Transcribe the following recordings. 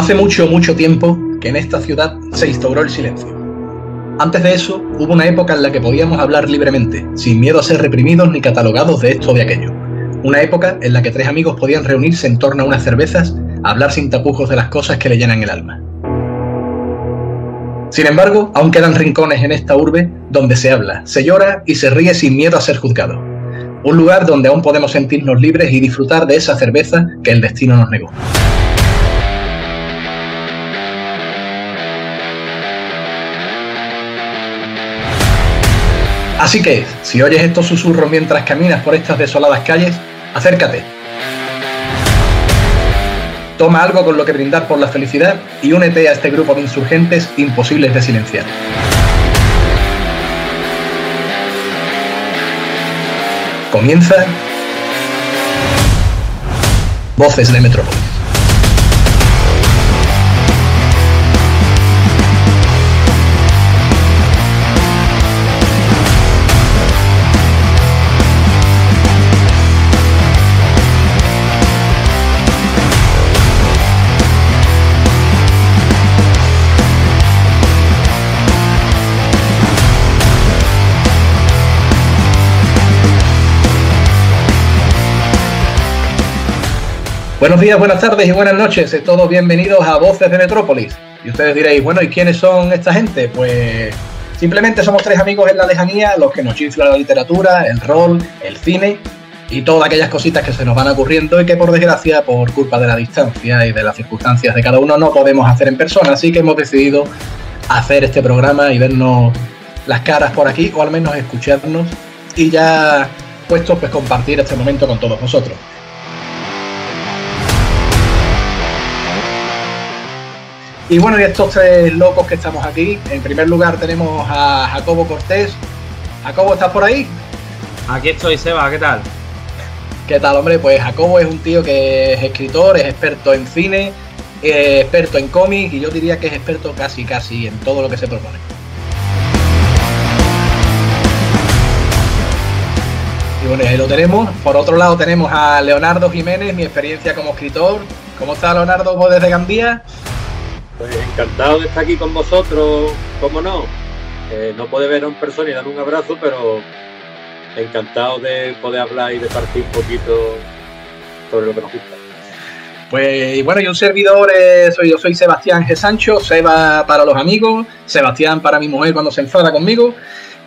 Hace mucho, mucho tiempo que en esta ciudad se instauró el silencio. Antes de eso, hubo una época en la que podíamos hablar libremente, sin miedo a ser reprimidos ni catalogados de esto o de aquello. Una época en la que tres amigos podían reunirse en torno a unas cervezas, hablar sin tapujos de las cosas que le llenan el alma. Sin embargo, aún quedan rincones en esta urbe donde se habla, se llora y se ríe sin miedo a ser juzgado. Un lugar donde aún podemos sentirnos libres y disfrutar de esa cerveza que el destino nos negó. Así que, si oyes estos susurros mientras caminas por estas desoladas calles, acércate. Toma algo con lo que brindar por la felicidad y únete a este grupo de insurgentes imposibles de silenciar. Comienza Voces de Metrópolis. Buenos días, buenas tardes y buenas noches. Todos bienvenidos a Voces de Metrópolis. Y ustedes diréis, bueno, ¿y quiénes son esta gente? Pues simplemente somos tres amigos en la lejanía, los que nos chifla la literatura, el rol, el cine y todas aquellas cositas que se nos van ocurriendo y que por desgracia, por culpa de la distancia y de las circunstancias de cada uno, no podemos hacer en persona. Así que hemos decidido hacer este programa y vernos las caras por aquí, o al menos escucharnos y ya puestos pues compartir este momento con todos vosotros. Y bueno, y estos tres locos que estamos aquí, en primer lugar tenemos a Jacobo Cortés. Jacobo, ¿estás por ahí? Aquí estoy, Seba, ¿qué tal? ¿Qué tal, hombre? Pues Jacobo es un tío que es escritor, es experto en cine, experto en cómics y yo diría que es experto casi, casi en todo lo que se propone. Y bueno, ahí lo tenemos. Por otro lado tenemos a Leonardo Jiménez, mi experiencia como escritor. ¿Cómo está Leonardo vos desde Gambía? Pues encantado de estar aquí con vosotros, cómo no. Eh, no puede ver a un persona y dar un abrazo, pero encantado de poder hablar y de partir un poquito sobre lo que nos gusta. Pues bueno, yo un servidor, eh, soy, yo soy Sebastián G. Sancho, Seba para los amigos, Sebastián para mi mujer cuando se enfada conmigo.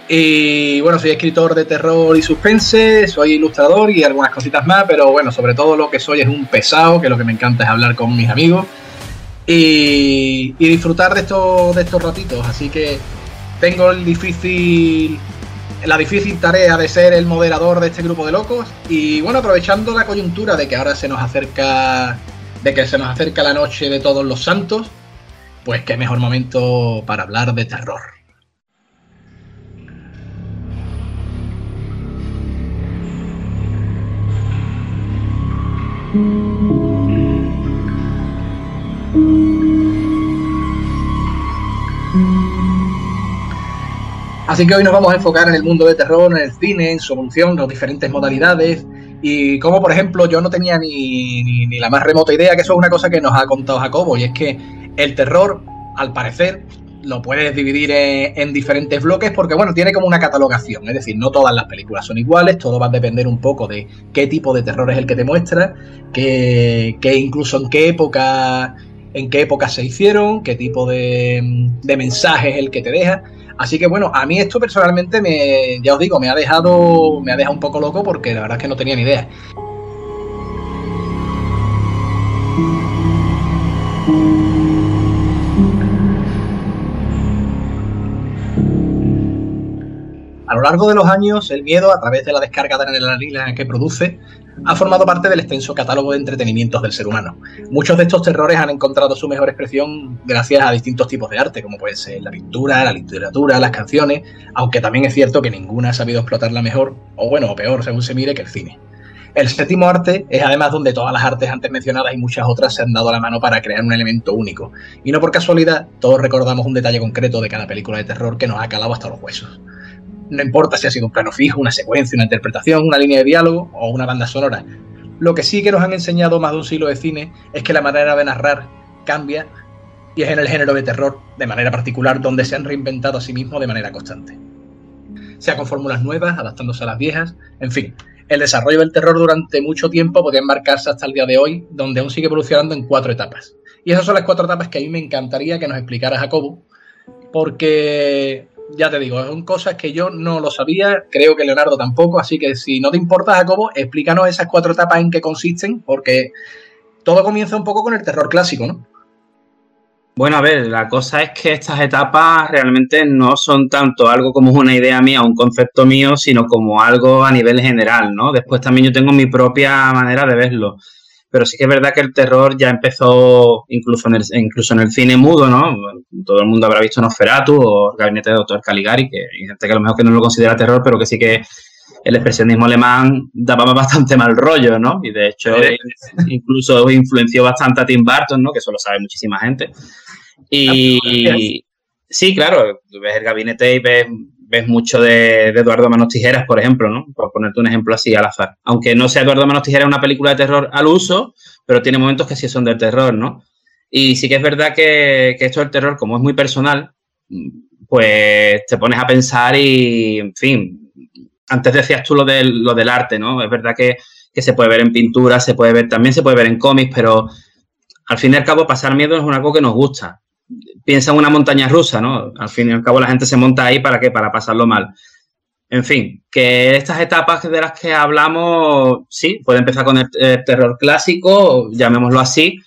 Y bueno, soy escritor de terror y suspense, soy ilustrador y algunas cositas más, pero bueno, sobre todo lo que soy es un pesado, que lo que me encanta es hablar con mis amigos y, disfrutar de estos, de estos ratitos. Así que tengo el difícil, la difícil tarea de ser el moderador de este grupo de locos. Y bueno, aprovechando la coyuntura de que ahora se nos acerca, de que se nos acerca la noche de todos los santos, pues qué mejor momento para hablar de terror. Así que hoy nos vamos a enfocar en el mundo de terror, en el cine, en su evolución, las diferentes modalidades y como por ejemplo yo no tenía ni, ni, la más remota idea, que eso es una cosa que nos ha contado Jacobo, y es que el terror, al parecer, lo puedes dividir en, diferentes bloques porque, bueno, tiene como una catalogación. Es decir, no todas las películas son iguales, todo va a depender un poco de qué tipo de terror es el que te muestra, que, que incluso en qué época en qué época se hicieron, qué tipo de, de mensaje es el que te deja. Así que bueno, a mí esto personalmente me, ya os digo, me ha dejado, me ha dejado un poco loco porque la verdad es que no tenía ni idea. A lo largo de los años, el miedo, a través de la descarga de adrenalina que produce, ha formado parte del extenso catálogo de entretenimientos del ser humano. Muchos de estos terrores han encontrado su mejor expresión gracias a distintos tipos de arte, como puede ser la pintura, la literatura, las canciones, aunque también es cierto que ninguna ha sabido explotarla mejor, o bueno, o peor, según se mire, que el cine. El séptimo arte es además donde todas las artes antes mencionadas y muchas otras se han dado la mano para crear un elemento único. Y no por casualidad, todos recordamos un detalle concreto de cada película de terror que nos ha calado hasta los huesos. No importa si ha sido un plano fijo, una secuencia, una interpretación, una línea de diálogo o una banda sonora. Lo que sí que nos han enseñado más de un siglo de cine es que la manera de narrar cambia y es en el género de terror, de manera particular, donde se han reinventado a sí mismos de manera constante. Sea con fórmulas nuevas, adaptándose a las viejas, en fin. El desarrollo del terror durante mucho tiempo podía embarcarse hasta el día de hoy, donde aún sigue evolucionando en cuatro etapas. Y esas son las cuatro etapas que a mí me encantaría que nos explicara Jacobo, porque ya te digo, son cosas que yo no lo sabía, creo que Leonardo tampoco, así que si no te importa, Jacobo, explícanos esas cuatro etapas en qué consisten, porque todo comienza un poco con el terror clásico, ¿no? Bueno, a ver, la cosa es que estas etapas realmente no son tanto algo como una idea mía, un concepto mío, sino como algo a nivel general, ¿no? Después también yo tengo mi propia manera de verlo. Pero sí que es verdad que el terror ya empezó incluso en el, incluso en el cine mudo, ¿no? Todo el mundo habrá visto Nosferatu o el Gabinete de Doctor Caligari, que hay gente que a lo mejor que no lo considera terror, pero que sí que el expresionismo alemán daba bastante mal rollo, ¿no? Y de hecho, incluso influenció bastante a Tim Burton, ¿no? Que eso lo sabe muchísima gente. Y sí, claro, ves el gabinete y ves, mucho de, Eduardo Manos Tijeras, por ejemplo, ¿no? Por ponerte un ejemplo así al azar. Aunque no sea Eduardo Manos Tijeras una película de terror al uso, pero tiene momentos que sí son de terror, ¿no? Y sí que es verdad que, que esto del terror, como es muy personal, pues te pones a pensar y, en fin, antes decías tú lo del, lo del arte, ¿no? Es verdad que, se puede ver en pintura, se puede ver, también se puede ver en cómics, pero al fin y al cabo pasar miedo es algo que nos gusta. Piensa en una montaña rusa, ¿no? Al fin y al cabo la gente se monta ahí para qué, para pasarlo mal. En fin, que estas etapas de las que hablamos, sí, puede empezar con el, terror clásico, llamémoslo así.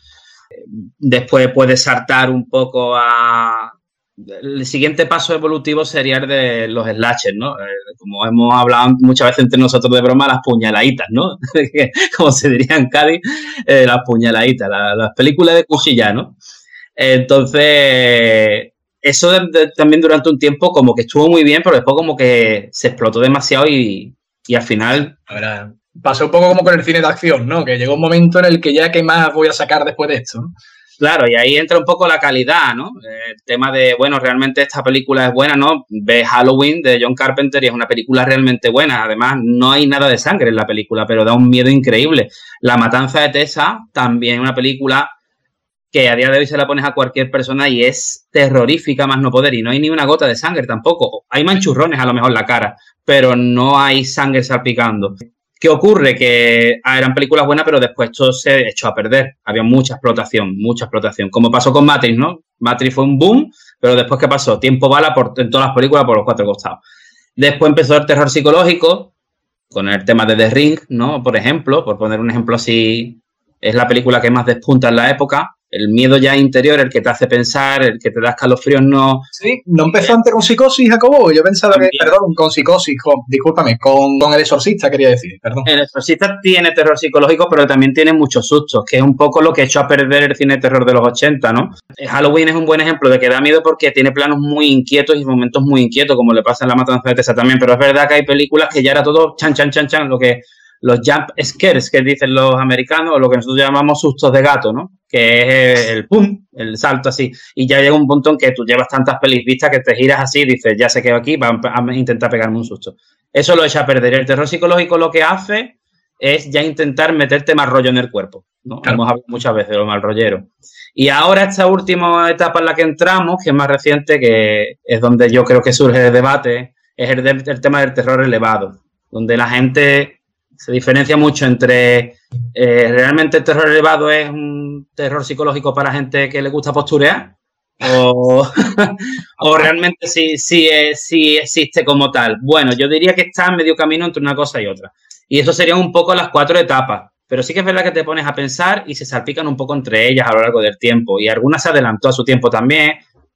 Después puede saltar un poco a, el siguiente paso evolutivo sería el de los slashers, ¿no? Eh, como hemos hablado muchas veces entre nosotros de broma, las puñaladitas, ¿no? como se diría en Cádiz, eh, las puñaladitas, las películas de cuchilla, ¿no? Entonces, eso también durante un tiempo como que estuvo muy bien, pero después como que se explotó demasiado y, y al final... pasó un poco como con el cine de acción, ¿no? Que llegó un momento en el que ya, ¿qué más voy a sacar después de esto? ¿no? Claro, y ahí entra un poco la calidad, ¿no? El tema de, bueno, realmente esta película es buena, ¿no? Ve Halloween de John Carpenter y es una película realmente buena. Además, no hay nada de sangre en la película, pero da un miedo increíble. La Matanza de Tessa, también una película que a día de hoy se la pones a cualquier persona y es terrorífica más no poder. Y no hay ni una gota de sangre tampoco. Hay manchurrones a lo mejor en la cara, pero no hay sangre salpicando. ¿Qué ocurre? Que ah, eran películas buenas, pero después esto se echó a perder. Había mucha explotación, mucha explotación. Como pasó con Matrix, ¿no? Matrix fue un boom, pero después, ¿qué pasó? Tiempo bala por, en todas las películas por los cuatro costados. Después empezó el terror psicológico, con el tema de The Ring, ¿no? Por ejemplo, por poner un ejemplo así, es la película que más despunta en la época el miedo ya interior, el que te hace pensar, el que te da escalofríos, no. Sí, no empezó antes con psicosis, Jacobo. Yo pensaba que, perdón, con psicosis, con, discúlpame, con, el exorcista quería decir, perdón. El exorcista tiene terror psicológico, pero también tiene muchos sustos, que es un poco lo que echó a perder el cine de terror de los 80, ¿no? Halloween es un buen ejemplo de que da miedo porque tiene planos muy inquietos y momentos muy inquietos, como le pasa en La Matanza de Tessa también, pero es verdad que hay películas que ya era todo chan, chan, chan, chan, lo que los jump scares que dicen los americanos, o lo que nosotros llamamos sustos de gato, ¿no? Que es el pum, el salto así. Y ya llega un punto en que tú llevas tantas pelis vistas que te giras así y dices, ya se quedó aquí, va a intentar pegarme un susto. Eso lo echa a perder. El terror psicológico lo que hace es ya intentar meterte más rollo en el cuerpo. ¿no? Hemos hablado muchas veces de lo mal rollero. Y ahora esta última etapa en la que entramos, que es más reciente, que es donde yo creo que surge el debate, es el, el tema del terror elevado, donde la gente se diferencia mucho entre eh, realmente el terror elevado es un terror psicológico para gente que le gusta posturear o, o realmente sí, sí, sí, existe como tal. Bueno, yo diría que está en medio camino entre una cosa y otra. Y eso serían un poco las cuatro etapas. Pero sí que es verdad que te pones a pensar y se salpican un poco entre ellas a lo largo del tiempo. Y algunas se adelantó a su tiempo también.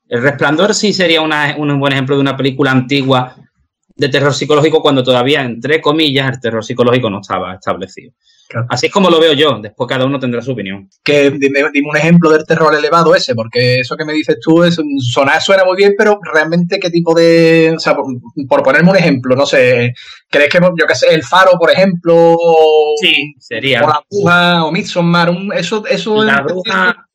El Resplandor sí sería un buen ejemplo de una película antigua de terror psicológico cuando todavía, entre comillas, el terror psicológico no estaba establecido. Así es como lo veo yo, después cada uno tendrá su opinión. Que dime, un ejemplo del terror elevado ese, porque eso que me dices tú es sonar suena muy bien, pero realmente qué tipo de, o sea, por, ponerme un ejemplo, no sé, ¿crees que yo qué sé, el faro, por ejemplo? Sí, sería. O la bruja, o Midsommar, eso, eso la bruja,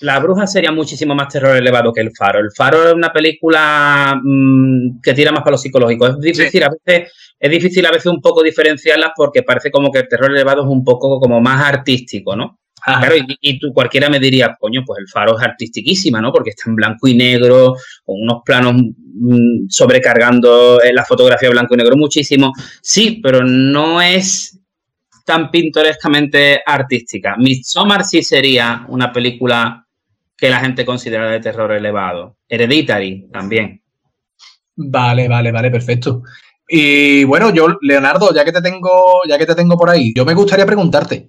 la Bruja sería muchísimo más terror elevado que El Faro. El Faro es una película mm, que tira más para lo psicológico. Es difícil a veces, es difícil a veces un poco diferenciarlas porque parece como que el terror elevado es un poco como más artístico, ¿no? Claro, y, tú cualquiera me diría, coño, pues el faro es artistiquísima, ¿no? Porque está en blanco y negro, con unos planos mm, sobrecargando la fotografía blanco y negro muchísimo. Sí, pero no es tan pintorescamente artística. Midsommar sí sería una película que la gente considera de terror elevado. Hereditary también. Vale, vale, vale, perfecto. Y bueno, yo, Leonardo, ya que te tengo, ya que te tengo por ahí, yo me gustaría preguntarte.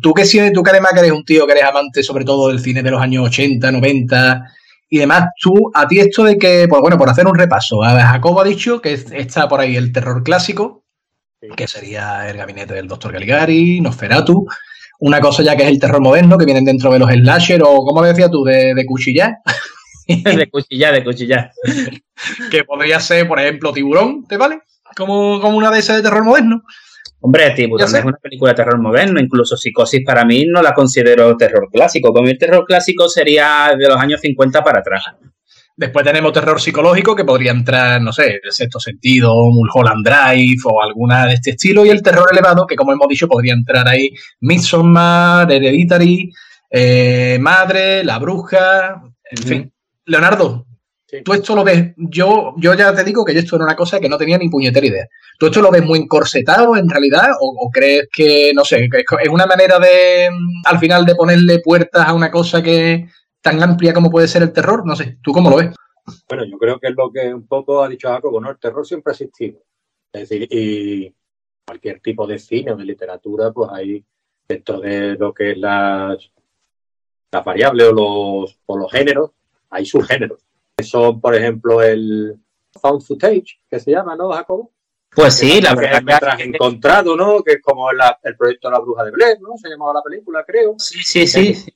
Tú que, tú que además que eres un tío que eres amante sobre todo del cine de los años 80, 90 y demás, tú, a ti esto de que, pues bueno, por hacer un repaso, Jacobo ha dicho que está por ahí el terror clásico, que sería el gabinete del doctor Galigari, Nosferatu, una cosa ya que es el terror moderno, que vienen dentro de los slasher, o como decías tú, de, de cuchillar. de cuchillar, de cuchillar. que podría ser, por ejemplo, Tiburón, ¿te vale? Como, como una de esas de terror moderno. Hombre, Tiburón es una película de terror moderno, incluso Psicosis para mí no la considero terror clásico. Para mí el terror clásico sería de los años 50 para atrás. Después tenemos terror psicológico, que podría entrar, no sé, el sexto sentido, Mulholland Drive o alguna de este estilo. Y el terror elevado, que como hemos dicho, podría entrar ahí Midsommar, Hereditary, eh, Madre, La Bruja, en fin. Leonardo, tú esto lo ves, yo, yo ya te digo que esto era una cosa que no tenía ni puñetera idea. ¿Tú esto lo ves muy encorsetado en realidad? ¿O, crees que, no sé, es una manera de, al final, de ponerle puertas a una cosa que tan amplia como puede ser el terror? No sé, ¿tú cómo lo ves? Bueno, yo creo que es lo que un poco ha dicho Jacobo, ¿no? El terror siempre ha existido. Es decir, y cualquier tipo de cine o de literatura, pues hay dentro de lo que es las, las variables o los, o los géneros, hay subgéneros. Que son, por ejemplo, el found footage, que se llama, ¿no, Jacobo? Pues sí, la verdad. que encontrado, ¿no? Que es como el proyecto La Bruja de Blair, ¿no? Se llamaba la película, creo. Sí, sí, sí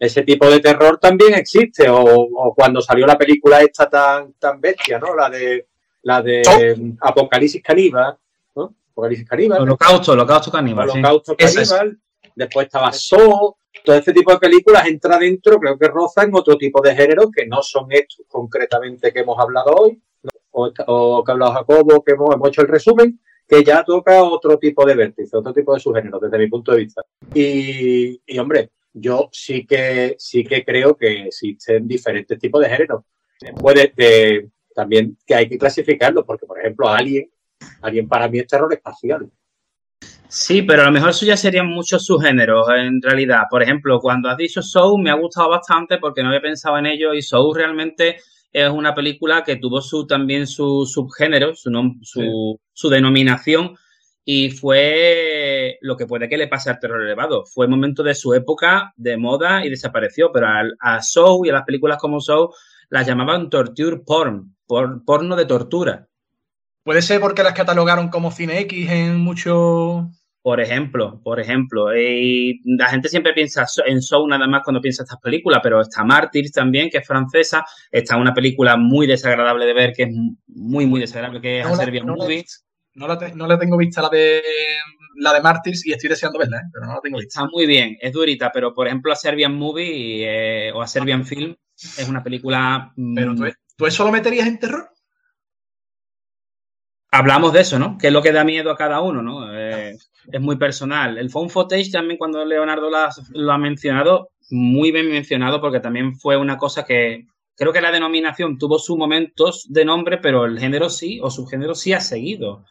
ese tipo de terror también existe. O, cuando salió la película esta tan, tan bestia, ¿no? La de la de Apocalipsis Caníbal, ¿no? Apocalipsis Caníbal. Holocausto, Holocausto Caníbal. Holocausto Caníbal. Después estaba So. Todo este tipo de películas entra dentro, creo que rozan otro tipo de géneros que no son estos concretamente que hemos hablado hoy, o, que ha hablado Jacobo, que hemos, hecho el resumen, que ya toca otro tipo de vértice, otro tipo de subgéneros, desde mi punto de vista. Y, y hombre, yo sí que, sí que creo que existen diferentes tipos de géneros. Puede de, también que hay que clasificarlo, porque, por ejemplo, alguien, alguien para mí es terror espacial. Sí, pero a lo mejor eso ya serían muchos subgéneros en realidad. Por ejemplo, cuando has dicho Soul me ha gustado bastante porque no había pensado en ello y Soul realmente es una película que tuvo su también su subgénero, su, su, su denominación y fue lo que puede que le pase al terror elevado. Fue el momento de su época de moda y desapareció, pero a, a Show y a las películas como Show las llamaban torture porn, porno de tortura. ¿Puede ser porque las catalogaron como cine X en muchos... Por ejemplo, por ejemplo, y la gente siempre piensa en Show nada más cuando piensa estas películas, pero está Mártir también, que es francesa, está una película muy desagradable de ver, que es muy, muy desagradable, que es a Serbian Movie. No la, tengo vista la de la de Martyrs y estoy deseando verla, ¿eh? pero no la tengo vista. Está muy bien, es durita, pero por ejemplo a Serbian Movie eh, o a Serbian Film es una película... Mm, pero tú, eso lo meterías en terror? Hablamos de eso, ¿no? Que es lo que da miedo a cada uno, ¿no? Eh, es muy personal. El phone footage también cuando Leonardo lo ha mencionado, muy bien mencionado porque también fue una cosa que creo que la denominación tuvo sus momentos de nombre, pero el género sí, o su género sí ha seguido.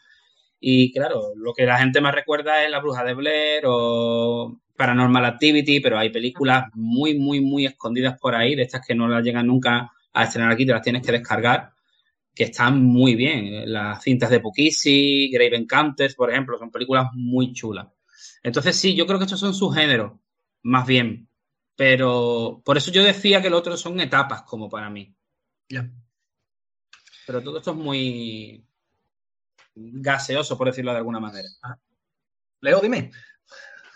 Y claro, lo que la gente más recuerda es La Bruja de Blair o Paranormal Activity, pero hay películas muy, muy, muy escondidas por ahí, de estas que no las llegan nunca a estrenar aquí, te las tienes que descargar, que están muy bien. Las cintas de Pukisi, Grave Encounters, por ejemplo, son películas muy chulas. Entonces sí, yo creo que estos son sus géneros, más bien. Pero por eso yo decía que los otros son etapas, como para mí. Ya. Pero todo esto es muy, gaseoso, por decirlo de alguna manera. Ah. Leo, dime.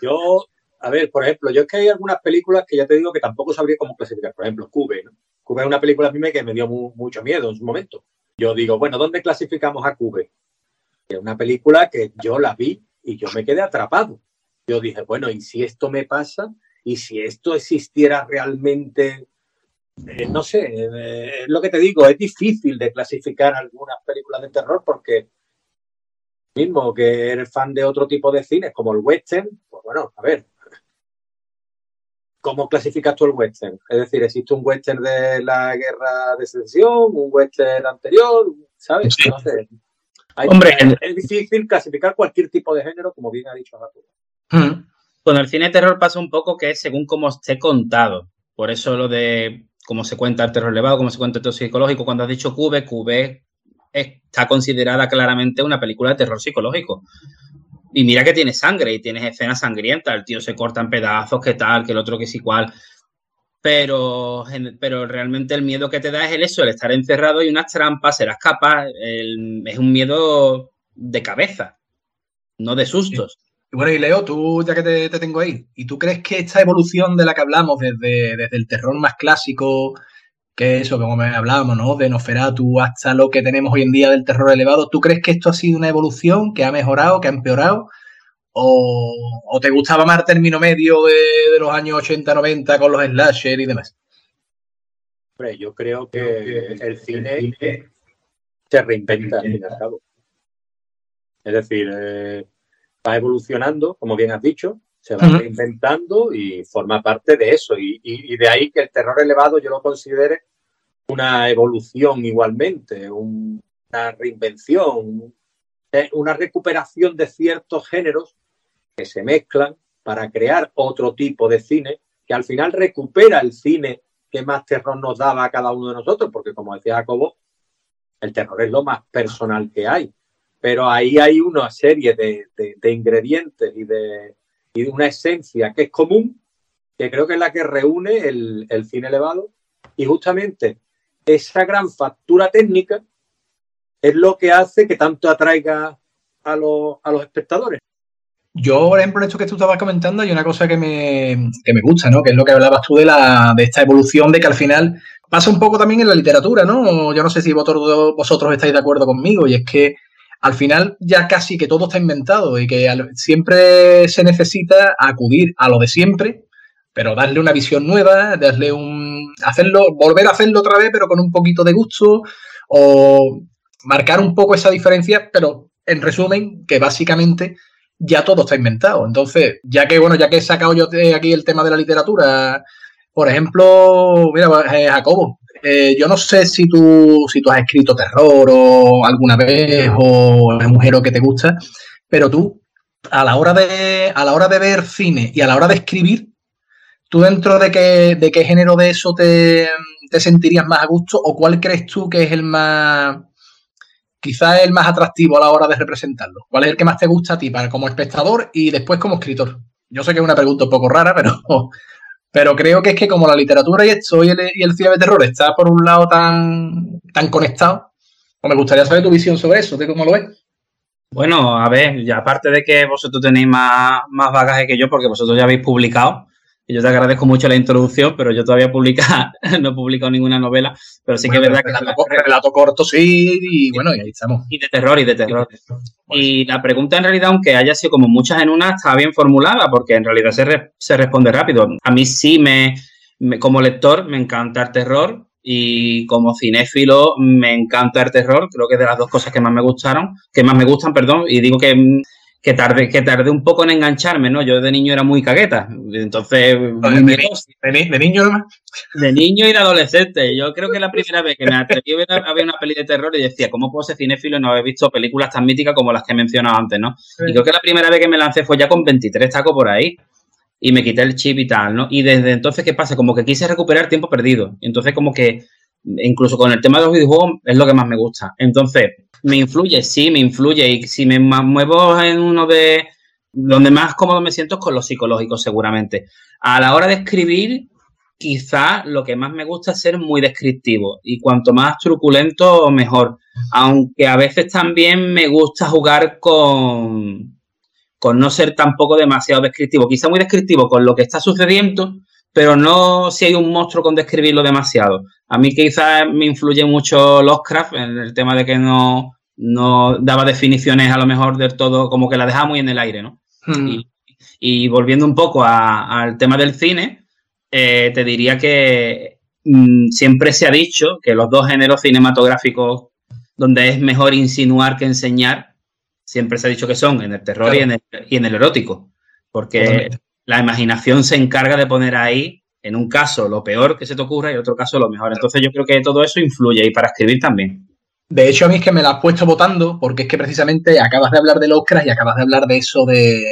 Yo, a ver, por ejemplo, yo es que hay algunas películas que ya te digo que tampoco sabría cómo clasificar. Por ejemplo, Cube, ¿no? Cube es una película a mí que me dio mucho miedo en su momento. Yo digo, bueno, ¿dónde clasificamos a Cube? Es una película que yo la vi y yo me quedé atrapado. Yo dije, bueno, ¿y si esto me pasa? ¿Y si esto existiera realmente? Eh, no sé, eh, es lo que te digo, es difícil de clasificar algunas películas de terror porque mismo que eres fan de otro tipo de cines, como el western, pues bueno, a ver, ¿cómo clasificas tú el western? Es decir, ¿existe un western de la guerra de secesión, un western anterior? ¿Sabes? No sé. Hombre, es, difícil clasificar cualquier tipo de género, como bien ha dicho. Hmm. Con el cine de terror pasa un poco que es según cómo esté contado. Por eso lo de cómo se cuenta el terror elevado, cómo se cuenta el terror psicológico. Cuando has dicho Cube, Cube está considerada claramente una película de terror psicológico. Y mira que tiene sangre y tienes escenas sangrientas. El tío se corta en pedazos, que tal, que el otro que es igual. Pero, pero realmente el miedo que te da es el eso, el estar encerrado y unas trampas, serás capaz. es un miedo de cabeza, no de sustos. Y bueno, y Leo, tú ya que te, tengo ahí, ¿y tú crees que esta evolución de la que hablamos desde, desde el terror más clásico, que eso, como hablábamos, ¿no? De Noferatu hasta lo que tenemos hoy en día del terror elevado, ¿tú crees que esto ha sido una evolución que ha mejorado, que ha empeorado? ¿O, te gustaba más el término medio de, los años 80-90 con los slasher y demás? Hombre, yo creo que el cine se reinventa al fin y al cabo. Es decir, eh, va evolucionando, como bien has dicho, se va reinventando y forma parte de eso. Y, de ahí que el terror elevado yo lo considere una evolución igualmente, una reinvención, una recuperación de ciertos géneros que se mezclan para crear otro tipo de cine que al final recupera el cine que más terror nos daba a cada uno de nosotros, porque como decía Jacobo, el terror es lo más personal que hay. Pero ahí hay una serie de ingredientes y de, y una esencia que es común, que creo que es la que reúne el, cine elevado. Y justamente esa gran factura técnica es lo que hace que tanto atraiga a, los, espectadores. Yo, por ejemplo, esto que tú estabas comentando, hay una cosa que me, que me gusta, ¿no? Que es lo que hablabas tú de, la, de esta evolución, de que al final pasa un poco también en la literatura, ¿no? Yo no sé si vosotros, vosotros estáis de acuerdo conmigo, y es que al final ya casi que todo está inventado y que siempre se necesita acudir a lo de siempre, pero darle una visión nueva, darle un. hacerlo, volver a hacerlo otra vez, pero con un poquito de gusto, o marcar un poco esa diferencia, pero en resumen, que básicamente ya todo está inventado. Entonces, ya que, bueno, ya que he sacado yo aquí el tema de la literatura, por ejemplo, mira, eh, Jacobo, eh, yo no sé si tú, si tú has escrito terror o alguna vez o es un género que te gusta, pero tú, a la hora de, a la hora de ver cine y a la hora de escribir, ¿tú dentro de qué, de qué género de eso te, sentirías más a gusto o cuál crees tú que es el más, quizás el más atractivo a la hora de representarlo? ¿Cuál es el que más te gusta a ti para como espectador y después como escritor? Yo sé que es una pregunta un poco rara, pero pero creo que es que como la literatura y esto y el, cine de terror está por un lado tan, tan conectado, pues me gustaría saber tu visión sobre eso, de cómo lo ves. Bueno, a ver, ya aparte de que vosotros tenéis más, más bagaje que yo, porque vosotros ya habéis publicado, y yo te agradezco mucho la introducción, pero yo todavía publica, no he publicado ninguna novela, pero sí que es verdad que... Relato, relato corto, sí, y bueno, y ahí estamos. Y de terror, y de terror. Y la pregunta en realidad, aunque haya sido como muchas en una, está bien formulada, porque en realidad se, se responde rápido. A mí sí me, como lector, me encanta el terror, y como cinéfilo me encanta el terror, creo que es de las dos cosas que más me gustaron, que más me gustan, perdón, y digo que que tardé, que tardé un poco en engancharme, ¿no? Yo de niño era muy cagueta, entonces... De, niño. De niño y de adolescente. Yo creo que la primera vez que me atreví a ver una peli de terror y decía, ¿cómo puedo ser cinéfilo y no haber visto películas tan míticas como las que he mencionado antes, no? Y creo que la primera vez que me lancé fue ya con 23 tacos por ahí y me quité el chip y tal, ¿no? Y desde entonces, ¿qué pasa? Como que quise recuperar tiempo perdido. Entonces, como que incluso con el tema de los videojuegos es lo que más me gusta. Entonces, me influye, sí, me influye. Y si me muevo en uno de donde más cómodo me siento es con lo psicológico, seguramente. A la hora de escribir, quizá lo que más me gusta es ser muy descriptivo. Y cuanto más truculento, mejor. Aunque a veces también me gusta jugar con, con no ser tampoco demasiado descriptivo. Quizá muy descriptivo con lo que está sucediendo, pero no si hay un monstruo con describirlo demasiado. A mí quizás me influye mucho Lovecraft en el tema de que no, no daba definiciones a lo mejor del todo, como que la dejaba muy en el aire, ¿no? Hmm. Y, volviendo un poco al tema del cine, eh, te diría que mm, siempre se ha dicho que los dos géneros cinematográficos donde es mejor insinuar que enseñar, siempre se ha dicho que son en el terror y, en el, y en el erótico, porque la imaginación se encarga de poner ahí en un caso lo peor que se te ocurra y en otro caso lo mejor. Entonces yo creo que todo eso influye y para escribir también. De hecho, a mí es que me la has puesto votando porque es que precisamente acabas de hablar del Oscar y acabas de hablar de eso de,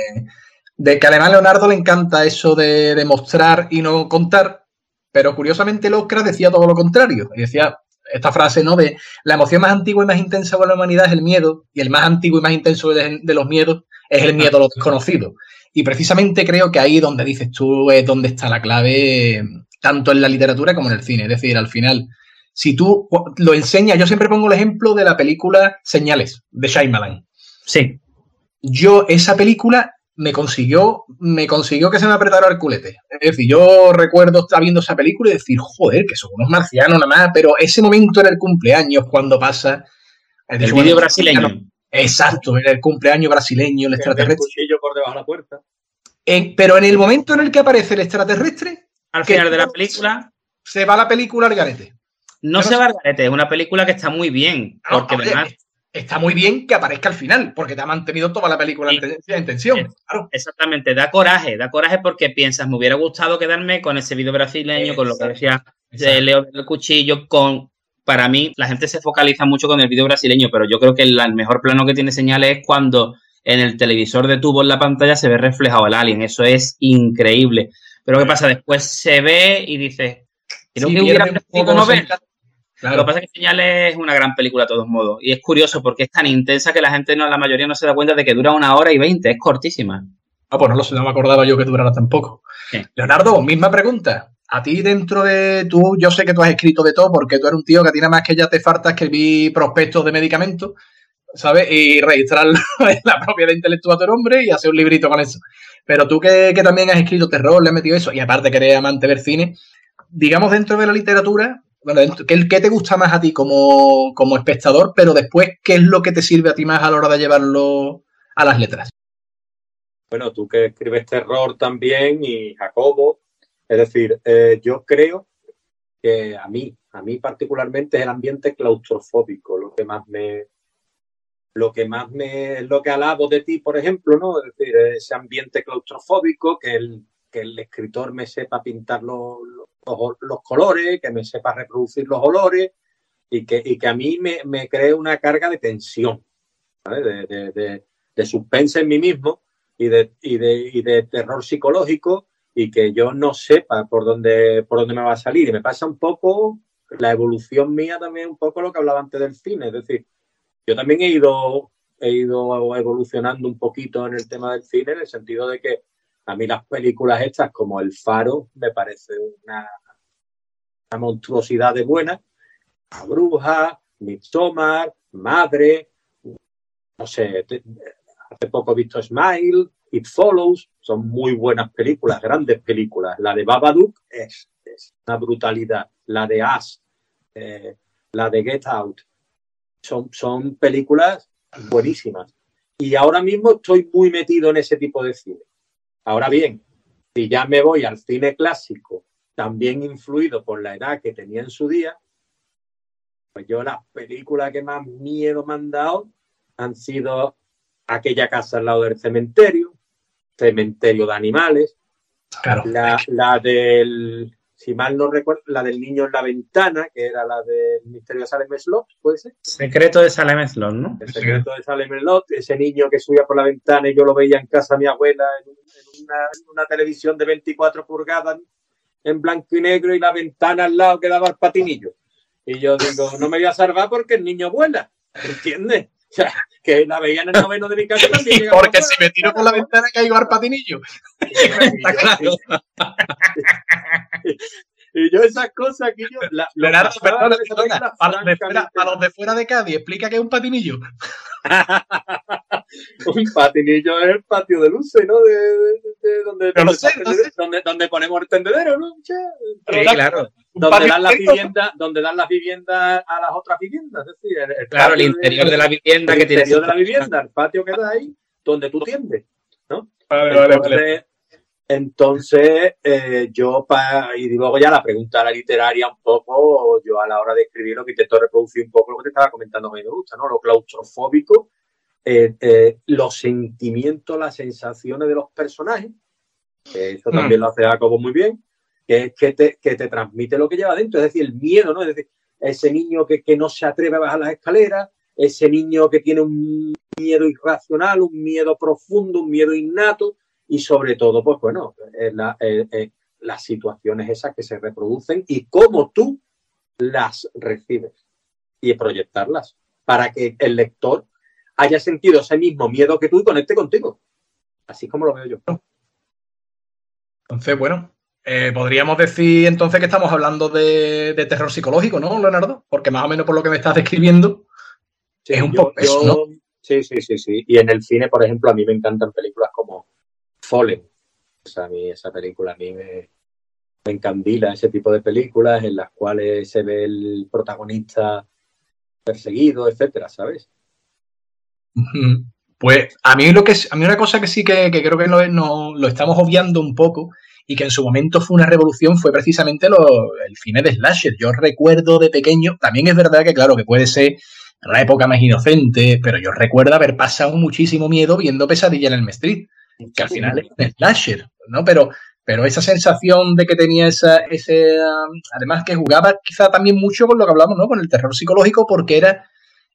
de que además a Leonardo le encanta eso de demostrar y no contar, pero curiosamente el Oscar decía todo lo contrario. Y decía esta frase, ¿no? De la emoción más antigua y más intensa con la humanidad es el miedo y el más antiguo y más intenso de, de los miedos es el miedo a lo desconocido. Y precisamente creo que ahí donde dices tú es donde está la clave, tanto en la literatura como en el cine. Es decir, al final, si tú lo enseñas, yo siempre pongo el ejemplo de la película Señales, de Shyamalan. Sí. Yo, esa película me consiguió, me consiguió que se me apretara el culete. Es decir, yo recuerdo estar viendo esa película y decir, joder, que son unos marcianos nada más, pero ese momento en el cumpleaños, cuando pasa. El vídeo brasileño. Exacto, en el cumpleaños brasileño, el extraterrestre. cuchillo por debajo de la puerta. pero en el momento en el que aparece el extraterrestre. Al final de la película. Se va la película al garete. No se va es una película que está muy bien. Porque además. Está muy bien que aparezca al final, porque te ha mantenido toda la película en tensión. Exactamente, da coraje, da coraje porque piensas, me hubiera gustado quedarme con ese vídeo brasileño, con lo que decía Leo del Cuchillo, con para mí, la gente se focaliza mucho con el vídeo brasileño, pero yo creo que el, mejor plano que tiene señales es cuando en el televisor de tubo en la pantalla se ve reflejado el alien. Eso es increíble. Pero ¿qué pasa? Después se ve y dice, creo que hubiera no ver. Lo que pasa es que Señales es una gran película de todos modos. Y es curioso porque es tan intensa que la gente, no, la mayoría no se da cuenta de que dura una hora y veinte. Es cortísima. Ah, pues no, lo sé, no me acordaba yo que durara tampoco. Leonardo, misma pregunta a ti dentro de tú, yo sé que tú has escrito de todo porque tú eres un tío que tiene más que ya te falta escribir prospectos de medicamentos, ¿sabes? Y registrarlo en la propiedad intelectual de tu hombre y hacer un librito con eso. Pero tú que, también has escrito terror, le has metido eso, y aparte que eres amante del cine, digamos dentro de la literatura, bueno, ¿qué, ¿qué, te gusta más a ti como, como espectador? Pero después, ¿qué es lo que te sirve a ti más a la hora de llevarlo a las letras? Bueno, tú que escribes terror también y Jacobo, es decir, eh, yo creo que a mí, a mí particularmente es el ambiente claustrofóbico lo que más me, lo que más me, lo que alabo de ti, por ejemplo, ¿no? Es decir, ese ambiente claustrofóbico, que el, que el escritor me sepa pintar los, los, colores, que me sepa reproducir los olores y que, y que a mí me, me cree una carga de tensión, de, de, de, suspense en mí mismo y de, y y de terror psicológico y que yo no sepa por dónde, por dónde me va a salir. Y me pasa un poco la evolución mía también, un poco lo que hablaba antes del cine. Es decir, yo también he ido, he ido evolucionando un poquito en el tema del cine, en el sentido de que a mí las películas estas, como El Faro, me parece una, monstruosidad de buena. La Bruja, Midsommar, Madre, no sé, hace poco he visto Smile, It Follows, son muy buenas películas, grandes películas. La de Babadook es, una brutalidad. La de Us, eh, la de Get Out, son, son películas buenísimas. Y ahora mismo estoy muy metido en ese tipo de cine. Ahora bien, si ya me voy al cine clásico, también influido por la edad que tenía en su día, pues yo las películas que más miedo me han dado han sido aquella casa al lado del cementerio, cementerio de animales. La, la, del, si mal no recuerdo, la del niño en la ventana, que era la del misterio de Salem Slot, ¿puede ser? Secreto de Salem Slot, ¿no? El secreto de Salem Slot, ese niño que subía por la ventana y yo lo veía en casa de mi abuela en, una, televisión de 24 pulgadas en blanco y negro y la ventana al lado que daba el patinillo. Y yo digo, no me voy a salvar porque el niño vuela, ¿entiendes? Sea, que la veían en el noveno de mi casa también. porque si me tiro por la ventana caigo al patinillo. Está claro. Y yo esas cosas que yo... La, Leonardo, perdón, perdona, para, los de fuera, para los de fuera de Cádiz, explica qué es un patinillo. un patinillo es el patio de luces, ¿no? De, de, de donde, donde, sé, no sé. donde, donde, ponemos el tendedero, ¿no? Sí, claro. Donde dan, las viviendas, donde dan las viviendas a las otras viviendas. Es decir, el, el claro, el interior de, de, la vivienda el que tiene. El interior de la vivienda, el patio que da ahí, donde tú tiendes, ¿no? Vale, vale, vale. Entonces, eh, yo, pa, y luego ya la pregunta la literaria un poco, yo a la hora de escribir lo que intento reproducir un poco lo que te estaba comentando a mí me gusta, ¿no? Lo claustrofóbico, eh, eh, los sentimientos, las sensaciones de los personajes, eso también mm. lo hace Jacobo muy bien, que, que, te, que te transmite lo que lleva dentro, es decir, el miedo, ¿no? Es decir, ese niño que, que no se atreve a bajar las escaleras, ese niño que tiene un miedo irracional, un miedo profundo, un miedo innato y sobre todo, pues bueno, la, las situaciones esas que se reproducen y cómo tú las recibes y proyectarlas para que el lector haya sentido ese mismo miedo que tú y conecte contigo. Así como lo veo yo. Entonces, bueno, eh, podríamos decir entonces que estamos hablando de, terror psicológico, ¿no, Leonardo? Porque más o menos por lo que me estás describiendo, es un poco eso, ¿no? Sí, sí, sí, sí. Y en el cine, por ejemplo, a mí me encantan películas como Fallen. a mí esa película a mí me, me encandila ese tipo de películas en las cuales se ve el protagonista perseguido, etcétera, ¿sabes? Pues a mí lo que a mí una cosa que sí que, creo que lo, lo, estamos obviando un poco y que en su momento fue una revolución fue precisamente lo, el cine de slasher. Yo recuerdo de pequeño, también es verdad que claro que puede ser la época más inocente, pero yo recuerdo haber pasado muchísimo miedo viendo Pesadilla en el Street, que al final es un slasher, ¿no? Pero pero esa sensación de que tenía esa, ese, um, además que jugaba quizá también mucho con lo que hablamos, ¿no? Con el terror psicológico, porque era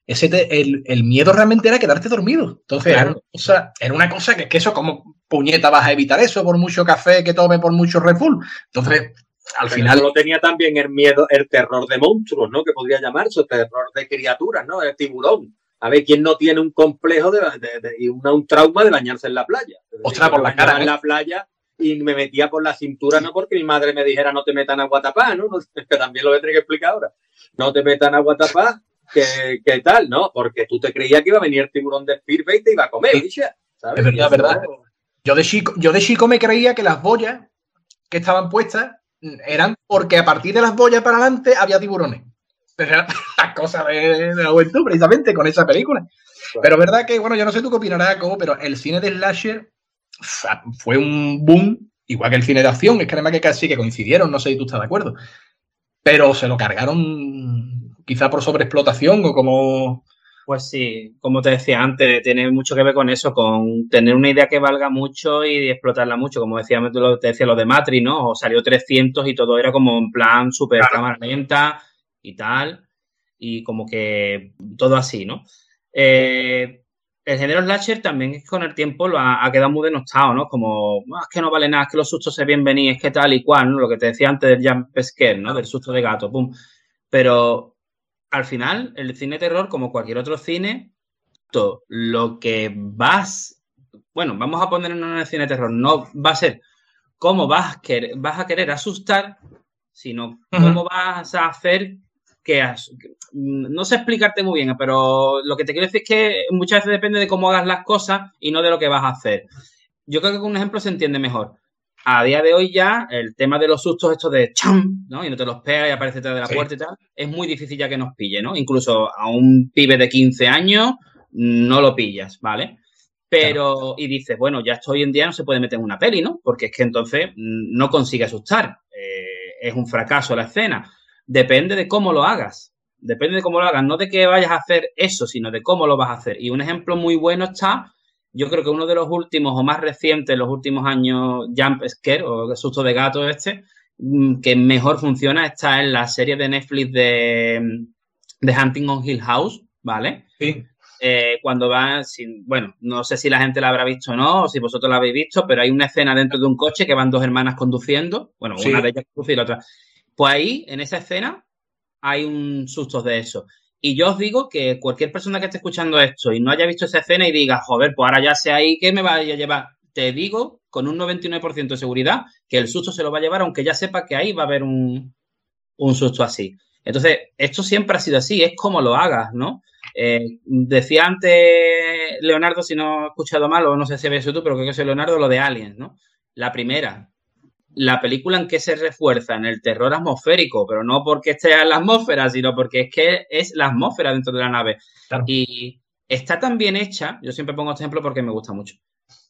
ese el, miedo realmente era quedarte dormido. Entonces, era, una cosa, era una cosa que, que, eso, como puñeta vas a evitar eso por mucho café que tome, por mucho Red Bull. Entonces, al final. Lo tenía también el miedo, el terror de monstruos, ¿no? Que podría llamarse, terror de criaturas, ¿no? El tiburón. A ver, ¿quién no tiene un complejo de, y un trauma de bañarse en la playa? Ostras, por la cara. En la playa y me metía por la cintura, no porque mi madre me dijera no te metan a Guatapá, ¿no? Que también lo voy a tener que explicar ahora. No te metan a Guatapá, ¿qué, qué tal, no? Porque tú te creías que iba a venir el tiburón de Speedbait y te iba a comer, ¿sabes? Es verdad, verdad. Yo de, chico, yo de chico me creía que las boyas que estaban puestas eran porque a partir de las boyas para adelante había tiburones. Era la cosa de, la juventud, precisamente, con esa película. Pero verdad que, bueno, yo no sé tú qué opinarás, como, pero el cine de slasher fue un boom, igual que el cine de acción, es que además que casi que coincidieron, no sé si tú estás de acuerdo. Pero se lo cargaron quizá por sobreexplotación o como... Pues sí, como te decía antes, tiene mucho que ver con eso, con tener una idea que valga mucho y explotarla mucho. Como decía, te decía lo de Matrix, ¿no? O salió 300 y todo era como en plan super cámara lenta y tal. Y como que todo así, ¿no? Eh, el género slasher también es que con el tiempo lo ha, quedado muy denostado, ¿no? Como, ah, es que no vale nada, es que los sustos se bien venir, es que tal y cual, ¿no? Lo que te decía antes del jump scare, ¿no? Del susto de gato, pum. Pero al final, el cine terror, como cualquier otro cine, todo lo que vas, bueno, vamos a poner en el cine terror, no va a ser cómo vas a querer, vas a querer asustar, sino cómo vas a hacer que no sé explicarte muy bien, pero lo que te quiero decir es que muchas veces depende de cómo hagas las cosas y no de lo que vas a hacer. Yo creo que con un ejemplo se entiende mejor. A día de hoy ya el tema de los sustos, esto de cham, ¿no? Y no te los pegas y aparece detrás de la puerta y tal, es muy difícil ya que nos pille, ¿no? Incluso a un pibe de 15 años no lo pillas, ¿vale? Pero, y dices, bueno, ya esto hoy en día no se puede meter en una peli, ¿no? Porque es que entonces mm, no consigue asustar. Eh, es un fracaso la escena depende de cómo lo hagas. Depende de cómo lo hagas, no de que vayas a hacer eso, sino de cómo lo vas a hacer. Y un ejemplo muy bueno está, yo creo que uno de los últimos o más recientes, los últimos años, Jump Scare o susto de gato este, mm, que mejor funciona, está en la serie de Netflix de, de Hunting on Hill House, ¿vale? Sí. Eh, cuando va, sin, bueno, no sé si la gente la habrá visto o no, o si vosotros la habéis visto, pero hay una escena dentro de un coche que van dos hermanas conduciendo, bueno, una de ellas conduce y la otra. Pues ahí, en esa escena, hay un susto de eso. Y yo os digo que cualquier persona que esté escuchando esto y no haya visto esa escena y diga, joder, pues ahora ya sé ahí que me vaya a llevar, te digo con un 99% de seguridad que el susto se lo va a llevar, aunque ya sepa que ahí va a haber un, susto así. Entonces, esto siempre ha sido así, es como lo hagas, ¿no? Eh, decía antes Leonardo, si no he escuchado mal, o no sé si había tú, pero creo que es Leonardo, lo de Aliens, ¿no? La primera, la película en que se refuerza en el terror atmosférico, pero no porque esté en la atmósfera, sino porque es que es la atmósfera dentro de la nave. Y está tan bien hecha, yo siempre pongo este ejemplo porque me gusta mucho,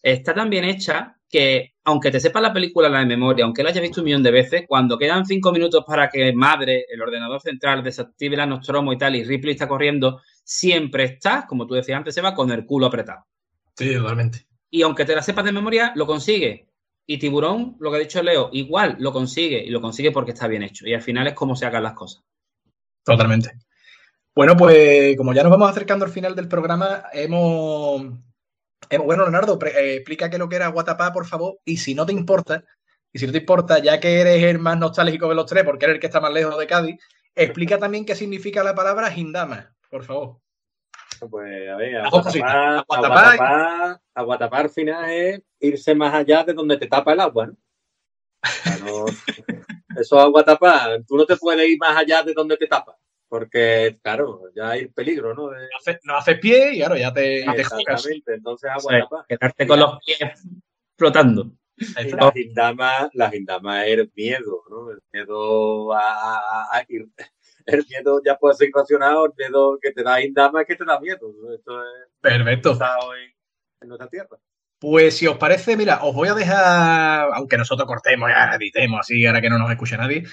está tan bien hecha que aunque te sepas la película la de memoria, aunque la hayas visto un millón de veces, cuando quedan cinco minutos para que madre, el ordenador central, desactive la nostromo y tal, y Ripley está corriendo, siempre está, como tú decías antes, se va con el culo apretado. Sí, totalmente. Y aunque te la sepas de memoria, lo consigue Y Tiburón, lo que ha dicho Leo, igual lo consigue y lo consigue porque está bien hecho. Y al final es como se hagan las cosas. Totalmente. Bueno, pues como ya nos vamos acercando al final del programa, hemos... bueno, Leonardo, eh, explica qué es lo que era Guatapá, por favor, y si no te importa, y si no te importa, ya que eres el más nostálgico de los tres, porque eres el que está más lejos de Cádiz, explica también qué significa la palabra Hindama, por favor. Pues a ver, aguatapar, aguatapar, al final es irse más allá de donde te tapa el agua, ¿no? eso es aguatapar. Tú no te puedes ir más allá de donde te tapa. Porque, claro, ya hay peligro, ¿no? No, haces, pie y claro, ya te, te Exactamente, entonces aguatapar. quedarte con los pies flotando. Y la gindama, la gindama es el miedo, ¿no? El miedo a, ir. El miedo ya puede ser racionado, el miedo que te da gindama es que te da miedo. Esto es Perfecto. En, en nuestra tierra. Pues si os parece, mira, os voy a dejar, aunque nosotros cortemos y editemos así, ahora que no nos escuche nadie,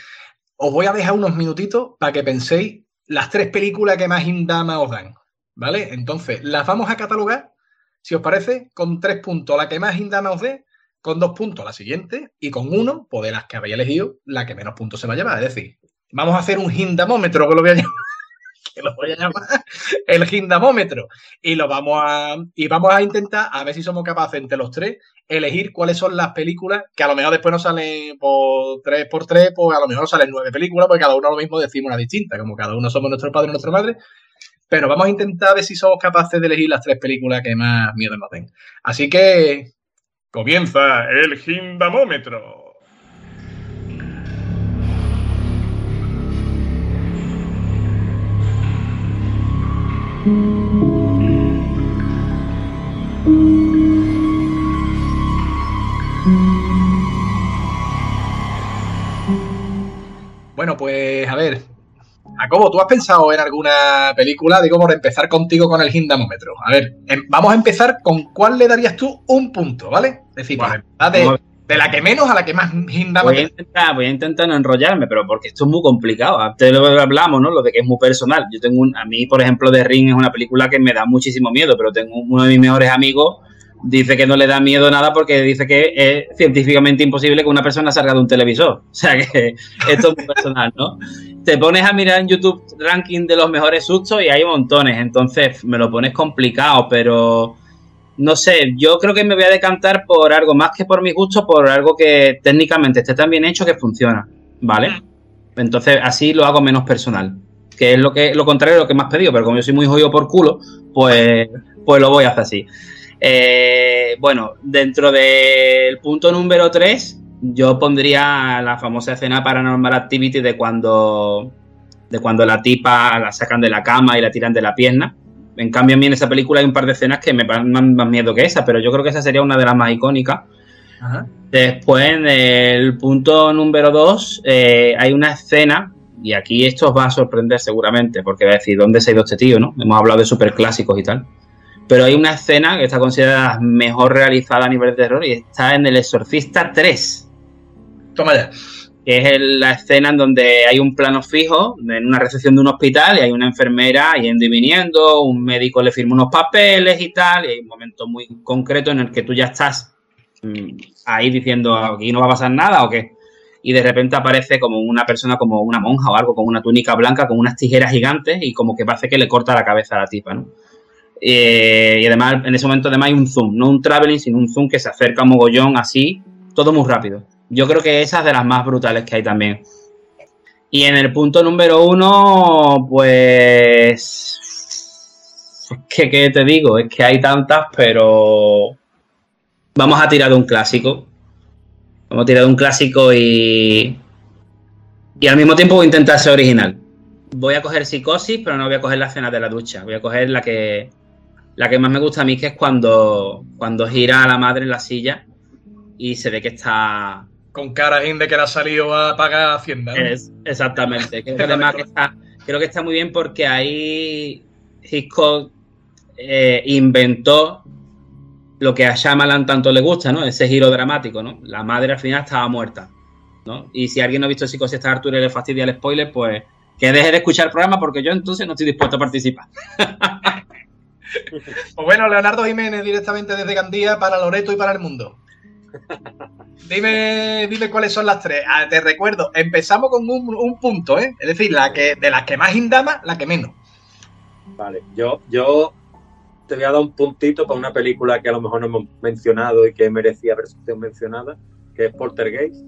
os voy a dejar unos minutitos para que penséis las tres películas que más Indama os dan, ¿vale? Entonces, las vamos a catalogar, si os parece, con tres puntos, la que más Indama os dé, con dos puntos la siguiente y con uno, pues de las que habéis elegido, la que menos puntos se va a llevar. Es decir, vamos a hacer un hindamómetro, que lo voy a llamar, que lo voy a llamar el hindamómetro. Y lo vamos a, y vamos a intentar, a ver si somos capaces entre los tres, elegir cuáles son las películas, que a lo mejor después nos salen por tres por tres, pues a lo mejor salen nueve películas, porque cada uno lo mismo decimos una distinta, como cada uno somos nuestro padre y nuestra madre. Pero vamos a intentar ver si somos capaces de elegir las tres películas que más miedo nos den. Así que Comienza el Gindamómetro. Bueno, pues a ver, Jacobo, ¿tú has pensado en alguna película? Digo, por empezar contigo con el Hindamómetro. A ver, em, vamos a empezar con cuál le darías tú un punto, ¿vale? Es decir, de, la que menos a la que más Hindamómetro. Voy a, intentar, voy a intentar no enrollarme, pero porque esto es muy complicado. Antes lo hablamos, ¿no? Lo de que es muy personal. Yo tengo un, a mí, por ejemplo, The Ring es una película que me da muchísimo miedo, pero tengo uno de mis mejores amigos dice que no le da miedo nada porque dice que es científicamente imposible que una persona salga de un televisor. O sea que esto es muy personal, ¿no? Te pones a mirar en YouTube ranking de los mejores sustos y hay montones, entonces me lo pones complicado, pero no sé, yo creo que me voy a decantar por algo más que por mi gusto, por algo que técnicamente esté tan bien hecho que funciona, ¿vale? Entonces así lo hago menos personal, que es lo que lo contrario de lo que me has pedido, pero como yo soy muy jodido por culo, pues, pues lo voy a hacer así. Eh, bueno, dentro del punto número 3, yo pondría la famosa escena Paranormal Activity de cuando, de cuando la tipa la sacan de la cama y la tiran de la pierna. En cambio, a mí en esa película hay un par de escenas que me dan más miedo que esa, pero yo creo que esa sería una de las más icónicas. Después, en el punto número 2, eh, hay una escena, y aquí esto os va a sorprender seguramente, porque va a decir, ¿dónde se ha ido este tío? ¿no? Hemos hablado de superclásicos y tal. Pero hay una escena que está considerada mejor realizada a nivel de terror y está en El Exorcista 3. Toma ya. Que es la escena en donde hay un plano fijo en una recepción de un hospital y hay una enfermera yendo y viniendo, un médico le firma unos papeles y tal, y hay un momento muy concreto en el que tú ya estás mm, ahí diciendo aquí no va a pasar nada o qué. Y de repente aparece como una persona, como una monja o algo, con una túnica blanca, con unas tijeras gigantes y como que parece que le corta la cabeza a la tipa, ¿no? Eh, y además, en ese momento además hay un zoom, no un traveling, sino un zoom que se acerca a mogollón así, todo muy rápido. Yo creo que esa es de las más brutales que hay también. Y en el punto número uno, pues... ¿Qué, ¿Qué te digo? Es que hay tantas, pero... Vamos a tirar de un clásico. Vamos a tirar de un clásico y... Y al mismo tiempo voy a intentar ser original. Voy a coger psicosis, pero no voy a coger la escena de la ducha. Voy a coger la que la que más me gusta a mí que es cuando, cuando gira a la madre en la silla y se ve que está... Con cara de que le ha salido a pagar Hacienda. Es, exactamente. Creo que además está, creo que está muy bien porque ahí Hitchcock eh, inventó lo que a Shyamalan tanto le gusta, ¿no? Ese giro dramático, ¿no? La madre al final estaba muerta, ¿no? Y si alguien no ha visto Psicosis está Arturo y le fastidia el spoiler, pues que deje de escuchar el programa porque yo entonces no estoy dispuesto a participar. Pues bueno, Leonardo Jiménez directamente desde Gandía para Loreto y para el mundo. Dime, dime cuáles son las tres. Ah, te recuerdo, empezamos con un, punto, ¿eh? Es decir, la que, de las que más indama, la que menos. Vale, yo, yo te voy a dar un puntito para una película que a lo mejor no hemos mencionado y que merecía haber sido mencionada, que es Poltergeist.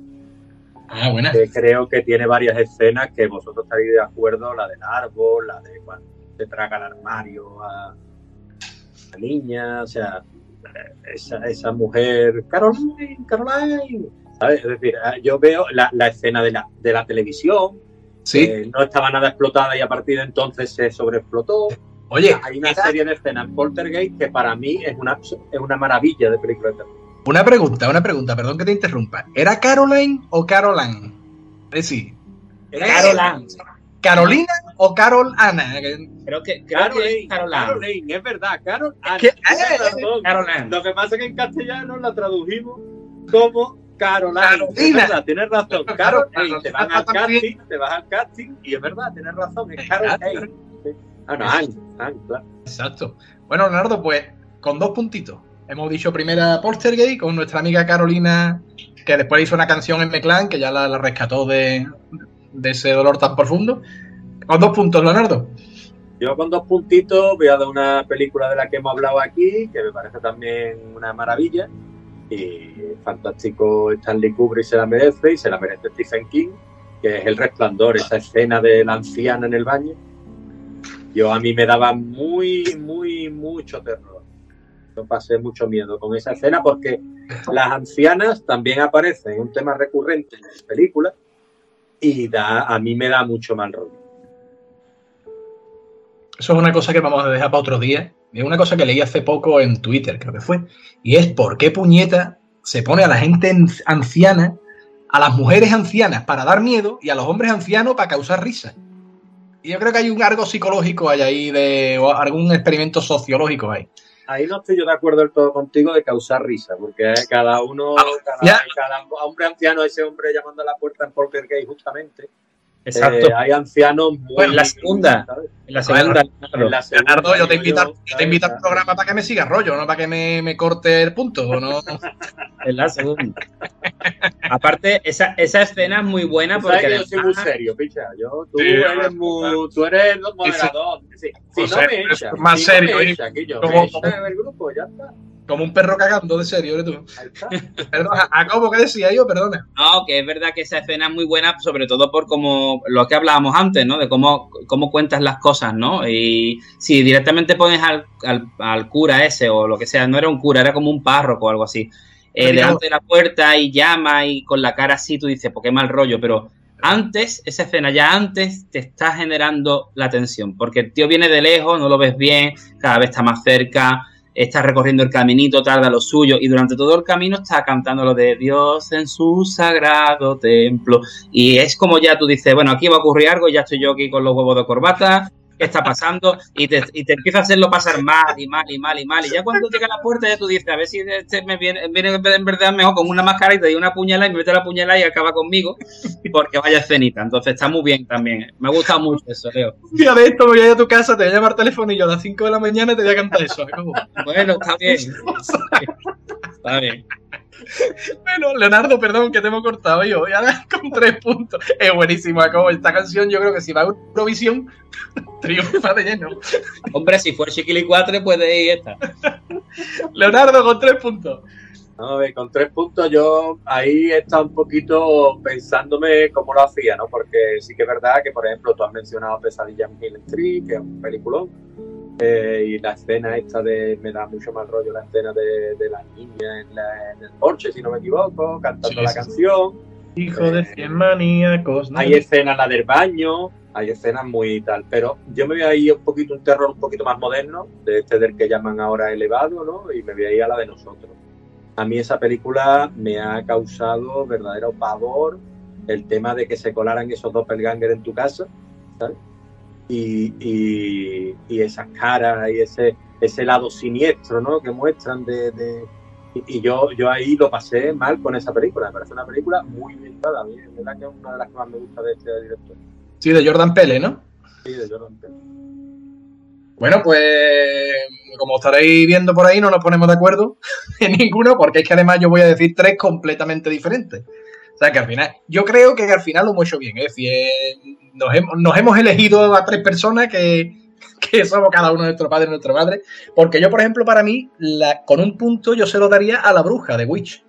Ah, buena. Que creo que tiene varias escenas que vosotros estaréis de acuerdo, la del árbol, la de cuando se traga el armario a niña, o sea, esa, esa mujer, Caroline, Caroline. ¿sabes? Es decir, ah, yo veo la, la escena de la, de la televisión, Sí. eh, no estaba nada explotada y a partir de entonces se sobreexplotó. Oye, Hay una serie de escenas en Poltergeist que para mí es una, es una maravilla de película de terror. una pregunta, una pregunta, perdón que te interrumpa. ¿Era Caroline o Caroline? Es decir, Caroline. ¿Carolina o Carol Ana? Creo que, creo que Caroline, es Caroline. Caroline, es verdad, Carol. ah, ¿Qué? razón. Caroline. Lo que pasa es que en castellano la tradujimos como Caroline. Carolina. Es verdad, tienes razón. Carol, te claro, al casting, te vas al casting y es verdad, tienes razón, es Carol. Ah, no, Anne, Anne, claro. Exacto. Bueno, Leonardo, pues con dos puntitos. Hemos dicho primera Poltergeist con nuestra amiga Carolina, que después hizo una canción en Meclán, que ya la, la rescató de, de ese dolor tan profundo. Con dos puntos, Leonardo. Yo con dos puntitos voy a dar una película de la que hemos hablado aquí, que me parece también una maravilla. Y fantástico Stanley Kubrick se la merece y se la merece Stephen King, que es El Resplandor, esa escena de la anciana en el baño. Yo a mí me daba muy, muy, mucho terror. Yo pasé mucho miedo con esa escena porque las ancianas también aparecen, un tema recurrente en las películas, y da, a mí me da mucho mal rollo. Eso es una cosa que vamos a dejar para otro día. Es una cosa que leí hace poco en Twitter, creo que fue. Y es por qué puñeta se pone a la gente en- anciana, a las mujeres ancianas para dar miedo y a los hombres ancianos para causar risa. Y yo creo que hay un algo psicológico ahí de o algún experimento sociológico ahí. Ahí no estoy yo de acuerdo del todo contigo de causar risa, porque cada uno, cada, ya. cada hombre anciano, ese hombre llamando a la puerta en Poltergeist justamente, Exacto. eh, hay ancianos muy... Pues la segunda. ¿sabes? En la segunda. En la segunda, Leonardo, yo te invito, yo, yo te invito al programa para que me siga rollo, no para que me, me corte el punto. ¿o ¿no? En la segunda. Aparte, esa, esa escena es muy buena Tú sabes porque que yo soy muy serio, picha. Yo, tú, Sí, eres muy, tú eres el moderador. Sí, Si O no sea, me es echas, más si serio, no me y echas, que yo, como- me echas del grupo, ya está. Como un perro cagando, de serio, eres tú. Perdona, ¿a cómo que decía yo? Perdona. No, que es verdad que esa escena es muy buena, sobre todo por como lo que hablábamos antes, ¿no? De cómo, cómo cuentas las cosas, ¿no? Y si directamente pones al, al, al cura ese o lo que sea, no era un cura, era como un párroco o algo así, eh, delante de la puerta y llama y con la cara así, tú dices, pues qué mal rollo, pero antes, esa escena ya antes te está generando la tensión, porque el tío viene de lejos, no lo ves bien, cada vez está más cerca, está recorriendo el caminito, tarda lo suyo, y durante todo el camino está cantando lo de Dios en su sagrado templo. Y es como ya tú dices, bueno, aquí va a ocurrir algo, ya estoy yo aquí con los huevos de corbata, ¿qué está pasando? Y te, y te empieza a hacerlo pasar mal y mal y mal y mal. Y ya cuando llega a la puerta, ya tú dices, a ver si este me viene, viene en verdad mejor con una máscara y te da una puñalada y me mete la puñalada y acaba conmigo, porque vaya escenita. Entonces está muy bien también. Me ha gustado mucho eso, Leo. Un día de esto me voy a ir a tu casa, te voy a llamar yo a las 5 de la mañana te voy a cantar eso. ¿eh? Bueno, está bien. Está bien. Bueno, Leonardo, perdón que te hemos cortado yo. Y ahora con tres puntos. Es buenísimo, Jacobo. Esta canción yo creo que si va a Eurovisión, triunfa de lleno. Hombre, si fue Chiquili 4, puede ir esta. Leonardo con tres puntos. A ver, con tres puntos yo ahí he estado un poquito pensándome cómo lo hacía, ¿no? Porque sí que es verdad que, por ejemplo, tú has mencionado Pesadilla en Hill Street, que es un peliculón, eh, y la escena esta de, me da mucho mal rollo, la escena de, de la niña en, la- en el porche, si no me equivoco, cantando Sí, la sí, canción. Hijo de cien maníacos. ¿no? Hay escenas, la del baño, hay escenas muy tal, pero yo me voy a ir un poquito, un terror un poquito más moderno, de este del que llaman ahora elevado, ¿no? Y me voy a ir a la de nosotros. A mí esa película me ha causado verdadero pavor el tema de que se colaran esos doppelganger en tu casa, ¿sabes? Y, y, y esas caras y ese, ese lado siniestro, ¿no? Que muestran de... de- y yo, yo ahí lo pasé mal con esa película. Me parece una película muy bien dada. A mí es verdad que es una de las que más me gusta de este director. Sí, de Jordan Pele, ¿no? Sí, de Jordan Peele. Bueno, pues como estaréis viendo por ahí, no nos ponemos de acuerdo en ninguno, porque es que además yo voy a decir tres completamente diferentes. O sea que al final, yo creo que al final lo hemos hecho bien. Es decir, eh, nos, hemos, nos hemos elegido a tres personas que, que somos cada uno nuestro padre y nuestra madre. Porque yo, por ejemplo, para mí, con un punto yo se lo daría a la bruja de Witch.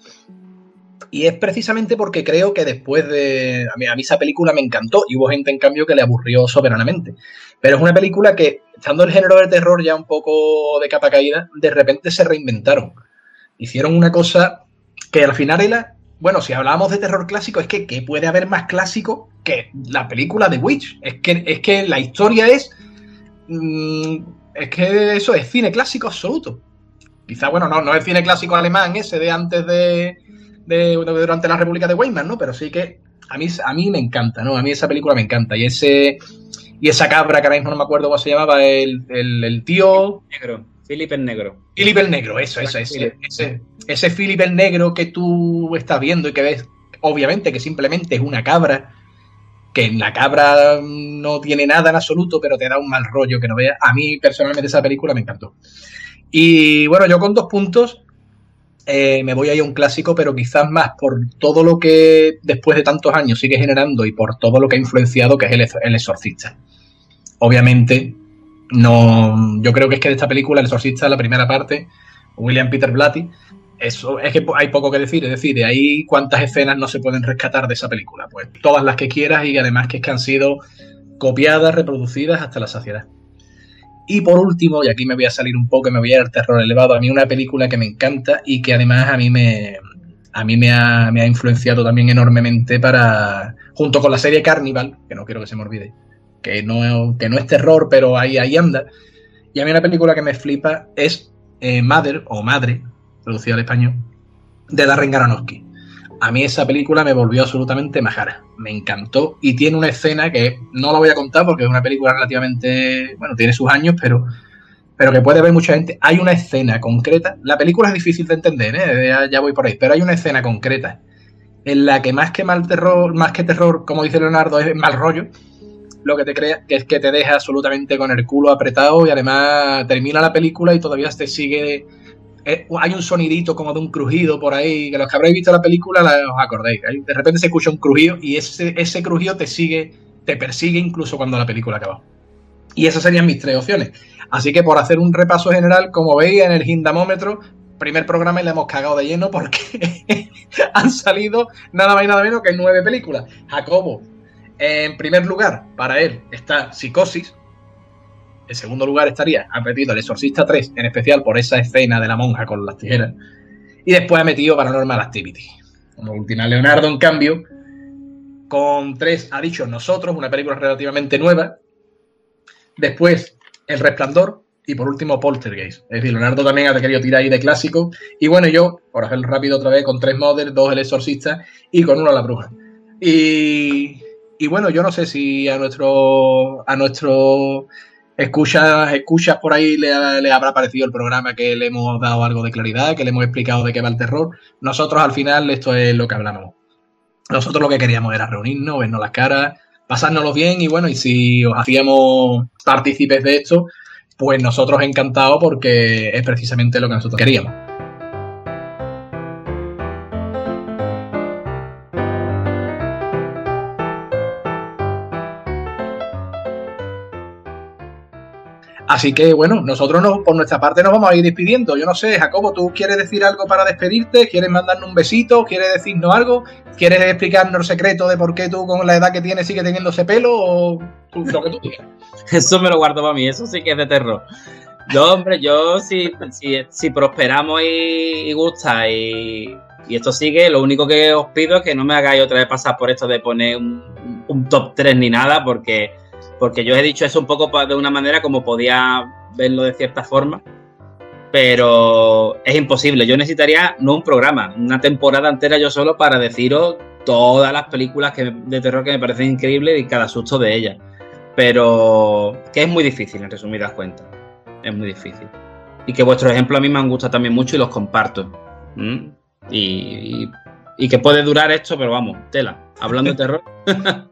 Y es precisamente porque creo que después de. A mí, a mí, esa película me encantó y hubo gente, en cambio, que le aburrió soberanamente. Pero es una película que, estando el género del terror ya un poco de capa caída, de repente se reinventaron. Hicieron una cosa que al final era. Bueno, si hablábamos de terror clásico, es que ¿qué puede haber más clásico que la película de Witch? Es que, es que la historia es. Mmm, es que eso es cine clásico absoluto. Quizá, bueno, no, no es cine clásico alemán ese de antes de de, durante la República de Weimar, ¿no? Pero sí que a mí, a mí me encanta, ¿no? A mí esa película me encanta. Y ese y esa cabra que ahora mismo no me acuerdo cómo se llamaba, el, el, el tío. Negro. Philip el Negro. Philip el Negro, eso, eso, ese, ese, ese Philip el Negro que tú estás viendo y que ves, obviamente, que simplemente es una cabra, que en la cabra no tiene nada en absoluto, pero te da un mal rollo que no veas. A mí, personalmente, esa película me encantó. Y bueno, yo con dos puntos eh, me voy a ir a un clásico, pero quizás más por todo lo que después de tantos años sigue generando y por todo lo que ha influenciado, que es el, el exorcista. Obviamente, no, yo creo que es que de esta película, El exorcista, la primera parte, William Peter Blatty, eso es que hay poco que decir, es decir, de ahí cuántas escenas no se pueden rescatar de esa película, pues todas las que quieras y además que es que han sido copiadas, reproducidas hasta la saciedad. Y por último, y aquí me voy a salir un poco, me voy a ir al terror elevado, a mí una película que me encanta y que además a mí me, a mí me ha, me ha influenciado también enormemente para, junto con la serie Carnival, que no quiero que se me olvide, que no, que no es terror, pero ahí, ahí anda. Y a mí una película que me flipa es eh, Mother, o Madre, traducida al español, de Darren Garanowski a mí esa película me volvió absolutamente majara. Me encantó y tiene una escena que no la voy a contar porque es una película relativamente, bueno, tiene sus años, pero, pero que puede ver mucha gente. Hay una escena concreta, la película es difícil de entender, ¿eh? ya, voy por ahí, pero hay una escena concreta en la que más que mal terror, más que terror, como dice Leonardo, es mal rollo. Lo que te crea que es que te deja absolutamente con el culo apretado y además termina la película y todavía te sigue eh, hay un sonidito como de un crujido por ahí, que los que habréis visto la película os acordéis. De repente se escucha un crujido y ese, ese crujido te sigue, te persigue incluso cuando la película acaba. Y esas serían mis tres opciones. Así que por hacer un repaso general, como veis en el Hindamómetro, primer programa y le hemos cagado de lleno porque han salido nada más y nada menos que nueve películas. Jacobo, en primer lugar, para él está Psicosis, en segundo lugar estaría, ha metido El Exorcista 3, en especial por esa escena de la monja con las tijeras. Y después ha metido Paranormal Activity. Como última, Leonardo, en cambio, con 3 ha dicho Nosotros, una película relativamente nueva. Después, El Resplandor. Y por último, Poltergeist. Es decir, Leonardo también ha querido tirar ahí de clásico. Y bueno, yo, por hacerlo rápido otra vez, con tres Models, dos El Exorcista y con uno La Bruja. Y, y bueno, yo no sé si a nuestro, a nuestro escuchas, escuchas por ahí le, le, habrá parecido el programa que le hemos dado algo de claridad, que le hemos explicado de qué va el terror. Nosotros al final esto es lo que hablamos. Nosotros lo que queríamos era reunirnos, vernos las caras, pasárnoslo bien y bueno, y si os hacíamos partícipes de esto, pues nosotros encantados porque es precisamente lo que nosotros queríamos. Así que bueno, nosotros no, por nuestra parte nos vamos a ir despidiendo. Yo no sé, Jacobo, ¿tú quieres decir algo para despedirte? ¿Quieres mandarnos un besito? ¿Quieres decirnos algo? ¿Quieres explicarnos el secreto de por qué tú con la edad que tienes sigue teniendo ese pelo? O lo que tú quieras. Eso me lo guardo para mí, eso sí que es de terror. No, hombre, yo si, si, prosperamos y, gusta y, esto sigue, lo único que os pido es que no me hagáis otra vez pasar por esto de poner un, un top 3 ni nada, porque porque yo he dicho eso un poco de una manera como podía verlo de cierta forma, pero es imposible. Yo necesitaría no un programa, una temporada entera yo solo para deciros todas las películas de terror que me parecen increíbles y cada susto de ellas. Pero que es muy difícil, en resumidas cuentas. Es muy difícil. Y que vuestros ejemplos a mí me han gustado también mucho y los comparto. Y, y que puede durar esto, pero vamos, tela. Hablando de terror.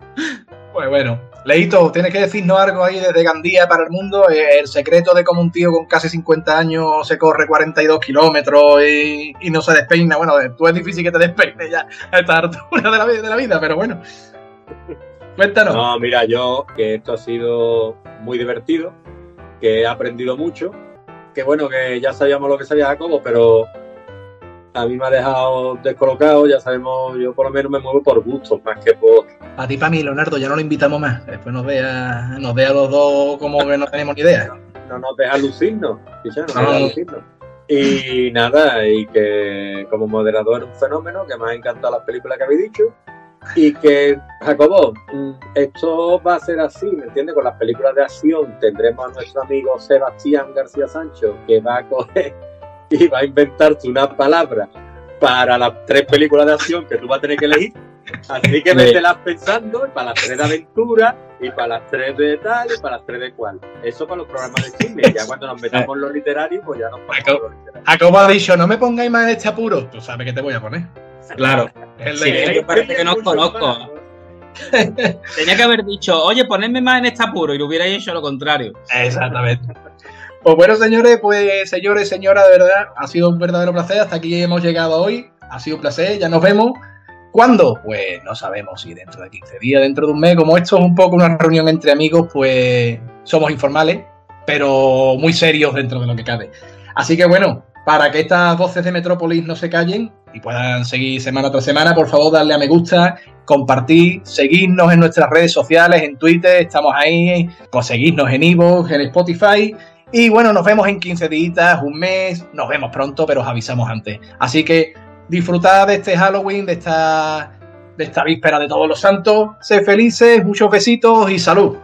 Pues bueno, Leito, tienes que decirnos algo ahí desde Gandía para el mundo. Eh, el secreto de cómo un tío con casi 50 años se corre 42 kilómetros y, no se despeina. Bueno, tú es difícil que te despeines ya a esta altura de la, de la vida, pero bueno. Cuéntanos. No, mira, yo que esto ha sido muy divertido, que he aprendido mucho, que bueno, que ya sabíamos lo que sabía Jacobo, pero a mí me ha dejado descolocado, ya sabemos, yo por lo menos me muevo por gusto, más que por... A ti, para mí, Leonardo, ya no lo invitamos más. Después nos vea, nos vea a los dos como que no tenemos ni idea. No nos deja lucirnos, no, no. deja lucirnos. Y nada, y que como moderador es un fenómeno, que me ha encantado las películas que habéis dicho. Y que, Jacobo, mm, esto va a ser así, ¿me entiendes? Con las películas de acción tendremos a nuestro amigo Sebastián García Sancho, que va a coger y va a inventarte una palabra para las tres películas de acción que tú vas a tener que elegir. Así que mételas pensando para las tres de aventura y para las tres de tal y para las tres de cual. Eso para los programas de cine. Ya cuando nos metamos en lo literario, pues ya nos ponemos lo literario. Jacobo ha dicho, no me pongáis más en este apuro. Tú sabes que te voy a poner. Claro. El sí, que parece que no os conozco. Tenía que haber dicho, oye, ponedme más en este apuro y lo hubierais hecho lo contrario. Exactamente. Pues bueno, señores, pues señores, señora, de verdad, ha sido un verdadero placer. Hasta aquí hemos llegado hoy. Ha sido un placer, ya nos vemos. ¿Cuándo? Pues no sabemos si dentro de 15 días, dentro de un mes. Como esto es un poco una reunión entre amigos, pues somos informales, pero muy serios dentro de lo que cabe. Así que bueno, para que estas voces de Metrópolis no se callen y puedan seguir semana tras semana, por favor, darle a me gusta, compartir, seguirnos en nuestras redes sociales, en Twitter, estamos ahí, conseguirnos en Evox, en Spotify y bueno, nos vemos en 15 días, un mes, nos vemos pronto, pero os avisamos antes. Así que disfrutad de este Halloween, de esta, de esta víspera de todos los santos. Sed felices, muchos besitos y salud.